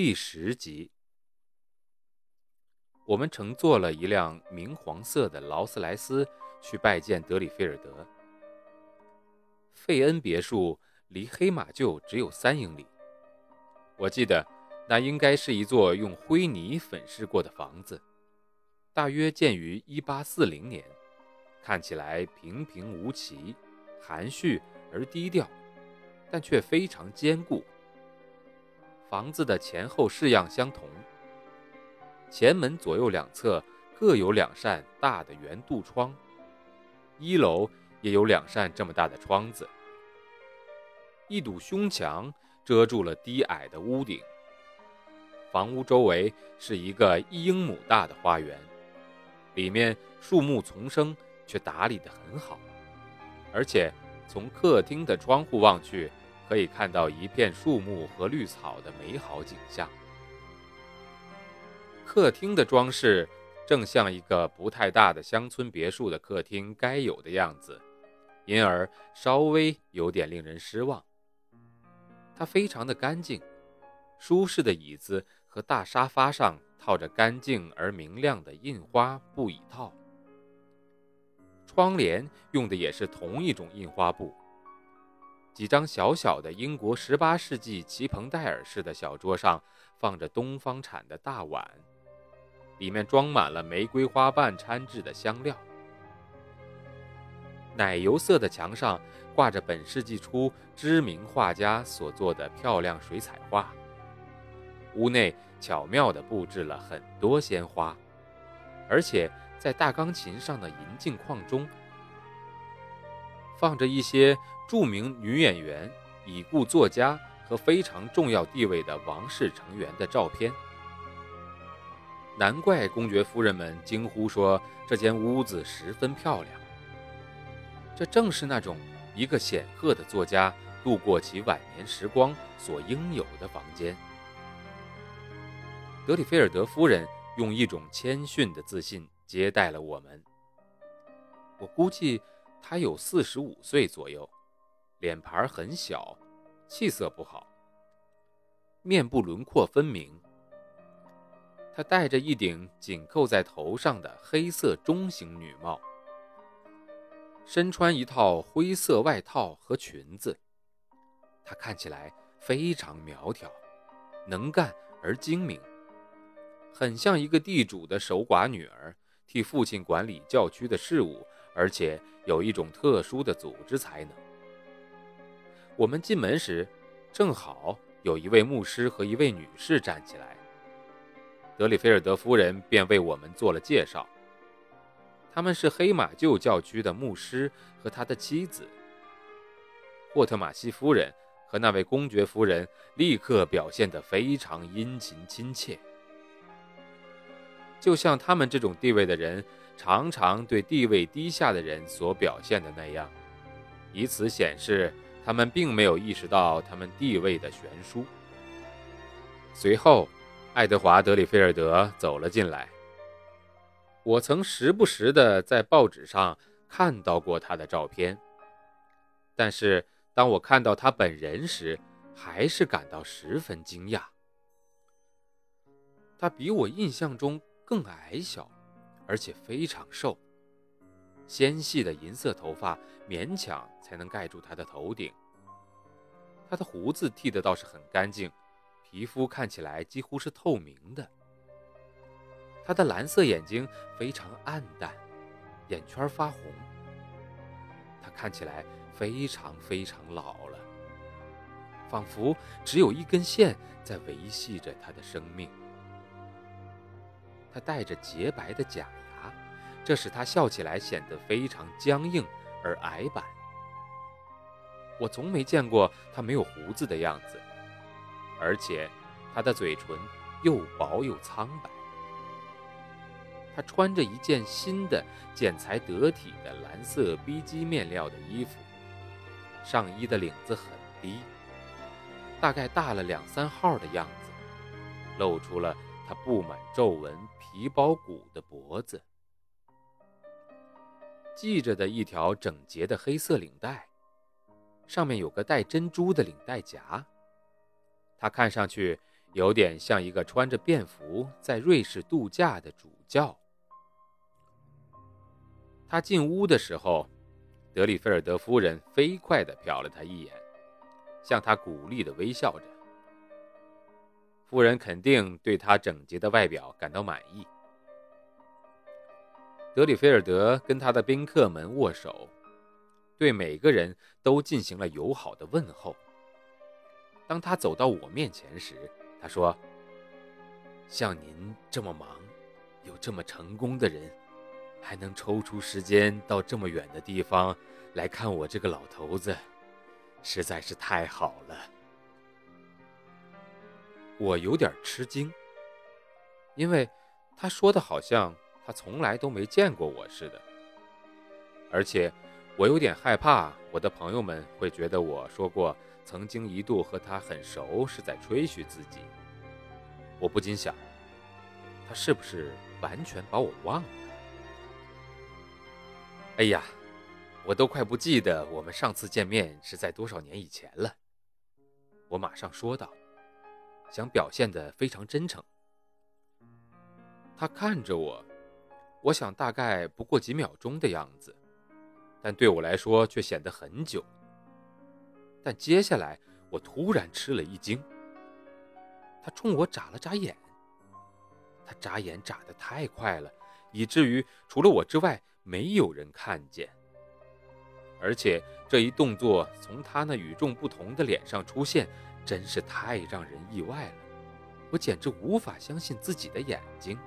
第十集，我们乘坐了一辆明黄色的劳斯莱斯。去拜见德里菲尔德。费恩别墅离黑马厩只有三英里。我记得那应该是一座用灰泥粉饰过的房子，大约建于1840年，看起来平平无奇、含蓄而低调，但却非常坚固。房子的前后式样相同，前门左右两侧各有两扇大的圆肚窗。一楼也有两扇这么大的窗子，一堵胸墙遮住了低矮的屋顶。房屋周围是一个一英亩大的花园，里面树木丛生，却打理得很好。而且从客厅的窗户望去，可以看到一片树木和绿草的美好景象。客厅的装饰。正像一个不太大的乡村别墅的客厅该有的样子，因而稍微有点令人失望。它非常的干净，舒适的椅子和大沙发上套着干净而明亮的印花布椅套，窗帘用的也是同一种印花布。几张小小的英国十八世纪齐蓬戴尔式的小桌上放着东方产的大碗。里面装满了玫瑰花瓣掺制的香料。奶油色的墙上挂着本世纪初知名画家所做的漂亮水彩画。屋内巧妙地布置了很多鲜花，而且在大钢琴上的银镜框中放着一些著名女演员、已故作家和非常重要地位的王室成员的照片。难怪公爵夫人们惊呼说：“这间屋子十分漂亮。”这正是那种一个显赫的作家度过其晚年时光所应有的房间。德里菲尔德夫人用一种谦逊的自信接待了我们。我估计她有四十五岁左右，脸盘很小，气色不好，面部轮廓分明。她戴着一顶紧扣在头上的黑色中型女帽，身穿一套灰色外套和裙子。她看起来非常苗条，能干而精明，很像一个地主的守寡女儿，替父亲管理教区的事务，而且有一种特殊的组织才能。我们进门时，正好有一位牧师和一位女士站起来。德里菲尔德夫人便为我们做了介绍。他们是黑马厩教区的牧师和他的妻子霍特玛西夫人和那位公爵夫人，立刻表现得非常殷勤亲切，就像他们这种地位的人常常对地位低下的人所表现的那样，以此显示他们并没有意识到他们地位的悬殊。随后。爱德华·德里菲尔德走了进来。我曾时不时地在报纸上看到过他的照片，但是当我看到他本人时，还是感到十分惊讶。他比我印象中更矮小，而且非常瘦，纤细的银色头发勉强才能盖住他的头顶。他的胡子剃得倒是很干净。皮肤看起来几乎是透明的，他的蓝色眼睛非常暗淡，眼圈发红。他看起来非常非常老了，仿佛只有一根线在维系着他的生命。他戴着洁白的假，这使他笑起来显得非常僵硬而矮板。我从没见过他没有胡子的样子，而且他的嘴唇又薄又苍白。他穿着一件新的、剪裁得体的蓝色 B 基面料的衣服，上衣的领子很低，大概大了两三号的样子，露出了他布满皱纹、皮包骨的脖子，系着的一条整洁的黑色领带，上面有个带珍珠的领带夹。他看上去有点像一个穿着便服在瑞士度假的主教。他进屋的时候，德里菲尔德夫人飞快地瞟了他一眼，向他鼓励地微笑着。夫人肯定对他整洁的外表感到满意。德里菲尔德跟他的宾客们握手，对每个人都进行了友好的问候。当他走到我面前时，他说：“像您这么忙，又这么成功的人。”还能抽出时间到这么远的地方来看我这个老头子，实在是太好了。我有点吃惊，因为他说的好像他从来都没见过我似的，而且我有点害怕我的朋友们会觉得我说过曾经一度和他很熟是在吹嘘自己。我不禁想，他是不是完全把我忘了？哎呀，我都快不记得我们上次见面是在多少年以前了。我马上说道，想表现的非常真诚。他看着我，我想大概不过几秒钟的样子，但对我来说却显得很久。但接下来我突然吃了一惊，他冲我眨了眨眼。他眨眼眨得太快了，以至于除了我之外。没有人看见，而且这一动作从他那与众不同的脸上出现，真是太让人意外了。我简直无法相信自己的眼睛。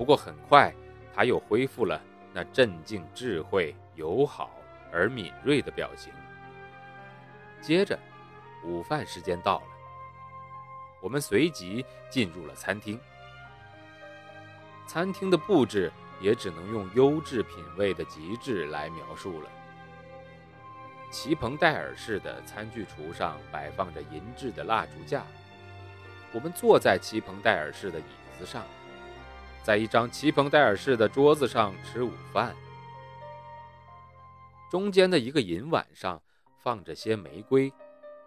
不过很快，他又恢复了那镇静、智慧、友好而敏锐的表情。接着，午饭时间到了，我们随即进入了餐厅。餐厅的布置。也只能用优质品味的极致来描述了。齐蓬戴尔式的餐具橱上摆放着银质的蜡烛架，我们坐在齐蓬戴尔式的椅子上，在一张齐蓬戴尔式的桌子上吃午饭。中间的一个银碗上放着些玫瑰，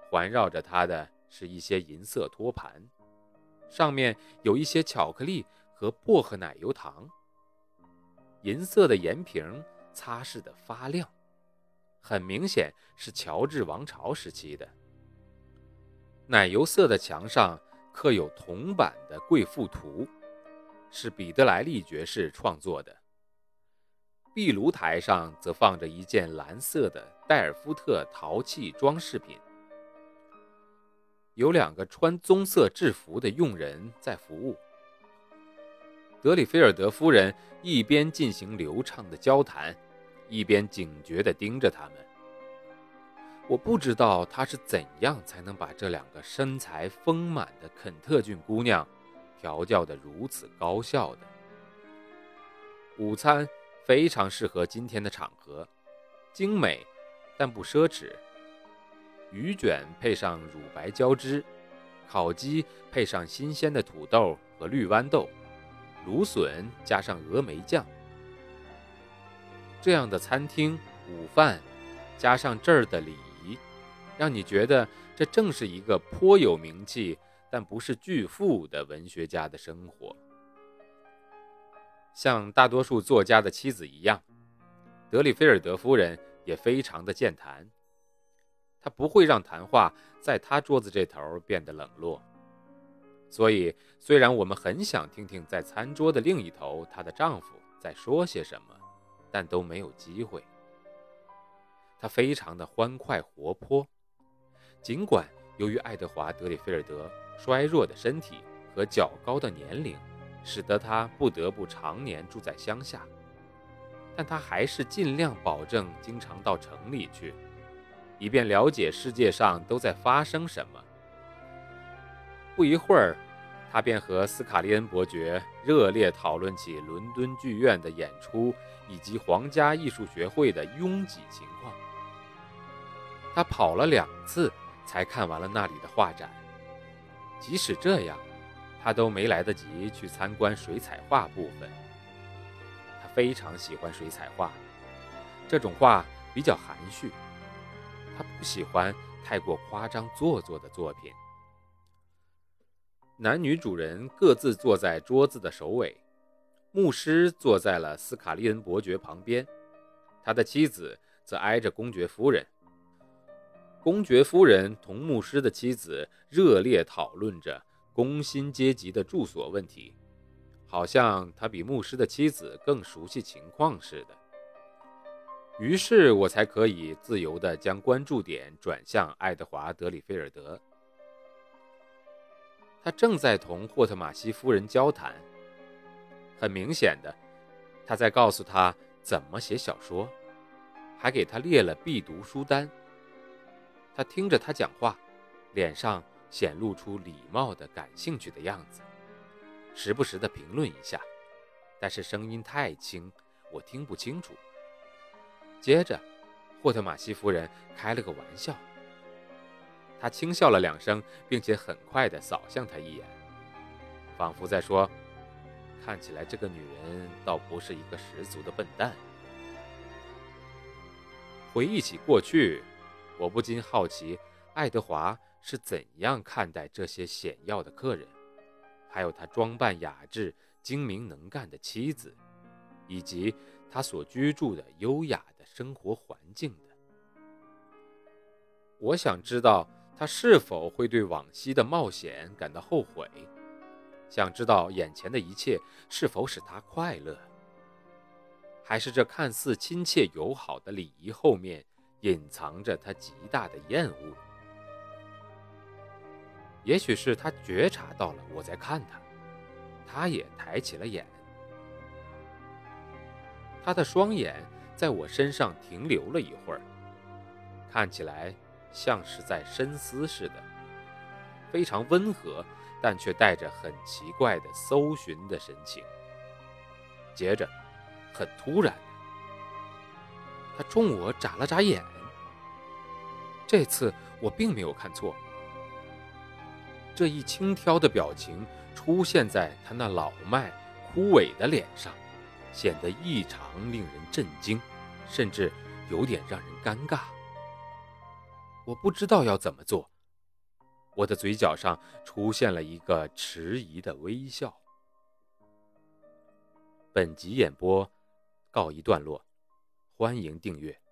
环绕着它的是一些银色托盘，上面有一些巧克力和薄荷奶油糖。银色的盐瓶擦拭的发亮，很明显是乔治王朝时期的。奶油色的墙上刻有铜版的贵妇图，是彼得莱利爵士创作的。壁炉台上则放着一件蓝色的戴尔夫特陶器装饰品，有两个穿棕色制服的佣人在服务。德里菲尔德夫人一边进行流畅的交谈，一边警觉地盯着他们。我不知道她是怎样才能把这两个身材丰满的肯特郡姑娘调教得如此高效的。午餐非常适合今天的场合，精美但不奢侈。鱼卷配上乳白交织，烤鸡配上新鲜的土豆和绿豌豆。芦笋加上峨眉酱，这样的餐厅午饭，加上这儿的礼仪，让你觉得这正是一个颇有名气但不是巨富的文学家的生活。像大多数作家的妻子一样，德里菲尔德夫人也非常的健谈，她不会让谈话在她桌子这头变得冷落。所以，虽然我们很想听听在餐桌的另一头她的丈夫在说些什么，但都没有机会。她非常的欢快活泼，尽管由于爱德华·德里菲尔德衰弱的身体和较高的年龄，使得他不得不常年住在乡下，但他还是尽量保证经常到城里去，以便了解世界上都在发生什么。不一会儿，他便和斯卡利恩伯爵热烈讨论起伦敦剧院的演出以及皇家艺术学会的拥挤情况。他跑了两次才看完了那里的画展，即使这样，他都没来得及去参观水彩画部分。他非常喜欢水彩画，这种画比较含蓄。他不喜欢太过夸张做作的作品。男女主人各自坐在桌子的首尾，牧师坐在了斯卡利恩伯爵旁边，他的妻子则挨着公爵夫人。公爵夫人同牧师的妻子热烈讨论着工薪阶级的住所问题，好像他比牧师的妻子更熟悉情况似的。于是我才可以自由地将关注点转向爱德华·德里菲尔德。他正在同霍特玛西夫人交谈，很明显的，他在告诉他怎么写小说，还给他列了必读书单。他听着他讲话，脸上显露出礼貌的感兴趣的样子，时不时的评论一下，但是声音太轻，我听不清楚。接着，霍特玛西夫人开了个玩笑。他轻笑了两声，并且很快地扫向他一眼，仿佛在说：“看起来这个女人倒不是一个十足的笨蛋。”回忆起过去，我不禁好奇，爱德华是怎样看待这些显要的客人，还有他装扮雅致、精明能干的妻子，以及他所居住的优雅的生活环境的。我想知道。他是否会对往昔的冒险感到后悔？想知道眼前的一切是否使他快乐，还是这看似亲切友好的礼仪后面隐藏着他极大的厌恶？也许是他觉察到了我在看他，他也抬起了眼。他的双眼在我身上停留了一会儿，看起来。像是在深思似的，非常温和，但却带着很奇怪的搜寻的神情。接着，很突然，他冲我眨了眨眼。这次我并没有看错，这一轻佻的表情出现在他那老迈、枯萎的脸上，显得异常令人震惊，甚至有点让人尴尬。我不知道要怎么做，我的嘴角上出现了一个迟疑的微笑。本集演播告一段落，欢迎订阅。